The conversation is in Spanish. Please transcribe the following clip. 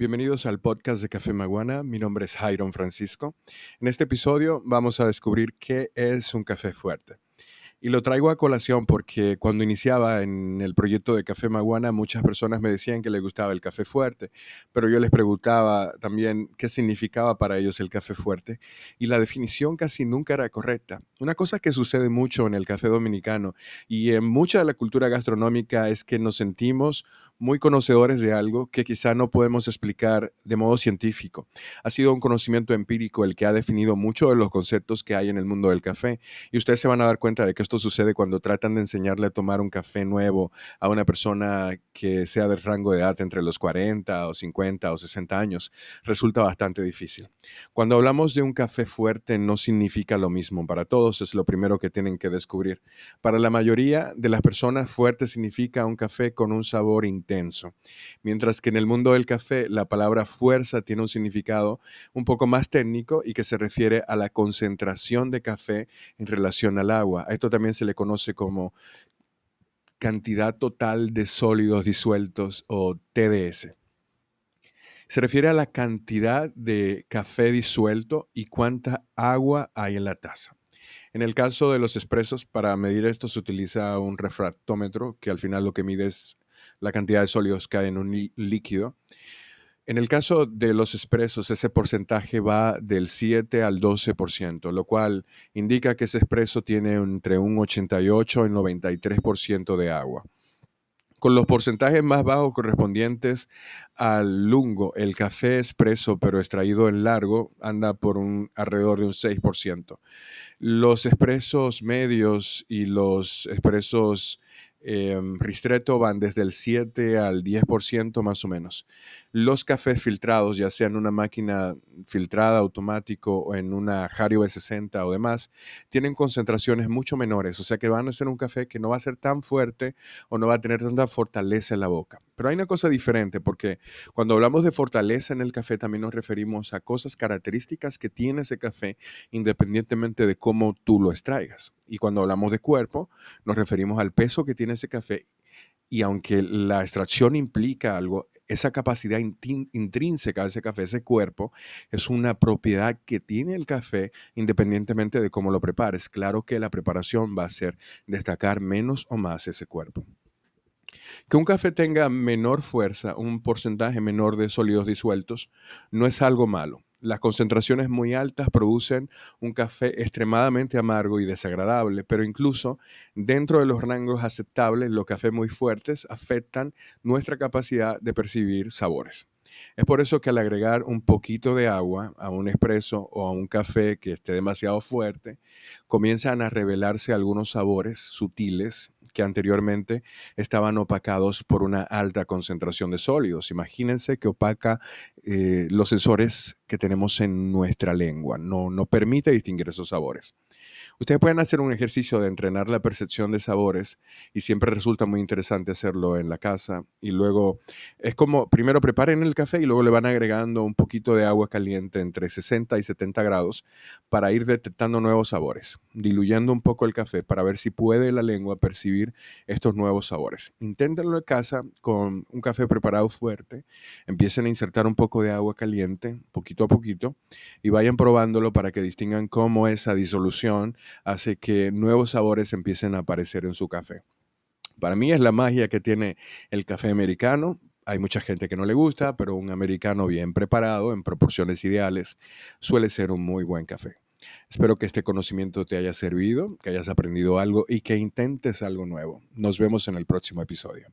Bienvenidos al podcast de Café Maguana. Mi nombre es Jairon Francisco. En este episodio vamos a descubrir qué es un café fuerte. Y lo traigo a colación porque cuando iniciaba en el proyecto de Café Maguana, muchas personas me decían que les gustaba el café fuerte, pero yo les preguntaba también qué significaba para ellos el café fuerte y la definición casi nunca era correcta. Una cosa que sucede mucho en el café dominicano y en mucha de la cultura gastronómica es que nos sentimos muy conocedores de algo que quizá no podemos explicar de modo científico. Ha sido un conocimiento empírico el que ha definido muchos de los conceptos que hay en el mundo del café y ustedes se van a dar cuenta de que esto sucede cuando tratan de enseñarle a tomar un café nuevo a una persona que sea del rango de edad entre los 40 o 50 o 60 años. Resulta bastante difícil. Cuando hablamos de un café fuerte no significa lo mismo para todos, es lo primero que tienen que descubrir. Para la mayoría de las personas fuerte significa un café con un sabor intenso, mientras que en el mundo del café la palabra fuerza tiene un significado un poco más técnico y que se refiere a la concentración de café en relación al agua. Esto también se le conoce como cantidad total de sólidos disueltos o TDS. Se refiere a la cantidad de café disuelto y cuánta agua hay en la taza. En el caso de los expresos, para medir esto se utiliza un refractómetro, que al final lo que mide es la cantidad de sólidos que hay en un líquido. En el caso de los expresos, ese porcentaje va del 7 al 12%, lo cual indica que ese expreso tiene entre un 88 y 93% de agua. Con los porcentajes más bajos correspondientes al lungo, el café expreso pero extraído en largo anda por un alrededor de un 6%. Los expresos medios y los expresos eh, ristretto van desde el 7 al 10% más o menos. Los cafés filtrados, ya sea en una máquina filtrada automático o en una Hario B60 o demás, tienen concentraciones mucho menores, o sea que van a ser un café que no va a ser tan fuerte o no va a tener tanta fortaleza en la boca. Pero hay una cosa diferente, porque cuando hablamos de fortaleza en el café también nos referimos a cosas características que tiene ese café independientemente de cómo tú lo extraigas. Y cuando hablamos de cuerpo, nos referimos al peso que tiene ese café. Y aunque la extracción implica algo, esa capacidad intrínseca de ese café, ese cuerpo, es una propiedad que tiene el café independientemente de cómo lo prepares. Claro que la preparación va a ser destacar menos o más ese cuerpo. Que un café tenga menor fuerza, un porcentaje menor de sólidos disueltos, no es algo malo. Las concentraciones muy altas producen un café extremadamente amargo y desagradable, pero incluso dentro de los rangos aceptables, los cafés muy fuertes afectan nuestra capacidad de percibir sabores. Es por eso que al agregar un poquito de agua a un espresso o a un café que esté demasiado fuerte, comienzan a revelarse algunos sabores sutiles que anteriormente estaban opacados por una alta concentración de sólidos. Imagínense que opaca eh, los sensores que tenemos en nuestra lengua, no, no permite distinguir esos sabores. Ustedes pueden hacer un ejercicio de entrenar la percepción de sabores y siempre resulta muy interesante hacerlo en la casa. Y luego es como, primero preparen el café y luego le van agregando un poquito de agua caliente entre 60 y 70 grados para ir detectando nuevos sabores, diluyendo un poco el café para ver si puede la lengua percibir estos nuevos sabores. Inténtenlo en casa con un café preparado fuerte, empiecen a insertar un poco de agua caliente, a poquito, y vayan probándolo para que distingan cómo esa disolución hace que nuevos sabores empiecen a aparecer en su café. Para mí es la magia que tiene el café americano. Hay mucha gente que no le gusta, pero un americano bien preparado, en proporciones ideales, suele ser un muy buen café. Espero que este conocimiento te haya servido, que hayas aprendido algo y que intentes algo nuevo. Nos vemos en el próximo episodio.